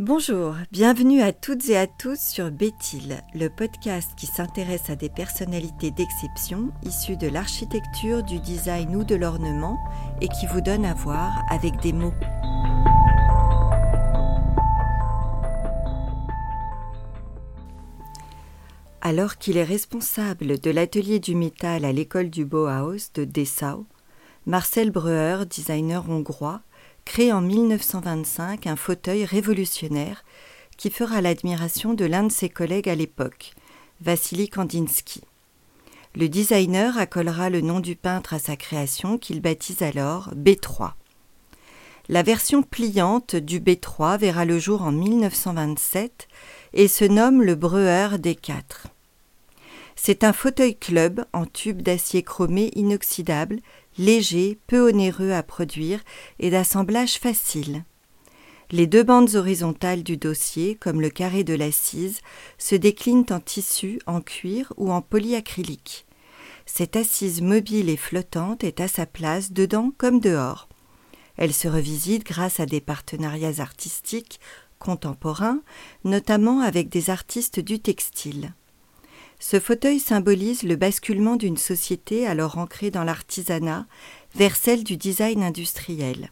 Bonjour, bienvenue à toutes et à tous sur Béthil, le podcast qui s'intéresse à des personnalités d'exception issues de l'architecture, du design ou de l'ornement et qui vous donne à voir avec des mots. Alors qu'il est responsable de l'atelier du métal à l'école du Bauhaus de Dessau, Marcel Breuer, designer hongrois, crée en 1925 un fauteuil révolutionnaire qui fera l'admiration de l'un de ses collègues à l'époque, Vassili Kandinsky. Le designer accolera le nom du peintre à sa création qu'il baptise alors B3. La version pliante du B3 verra le jour en 1927 et se nomme le Breuer D4. C'est un fauteuil club en tube d'acier chromé inoxydable léger, peu onéreux à produire et d'assemblage facile. Les deux bandes horizontales du dossier, comme le carré de l'assise, se déclinent en tissu, en cuir ou en polyacrylique. Cette assise mobile et flottante est à sa place dedans comme dehors. Elle se revisite grâce à des partenariats artistiques contemporains, notamment avec des artistes du textile. Ce fauteuil symbolise le basculement d'une société alors ancrée dans l'artisanat vers celle du design industriel.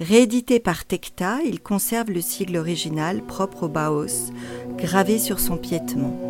Réédité par Tecta, il conserve le sigle original propre au Bauhaus, gravé sur son piétement.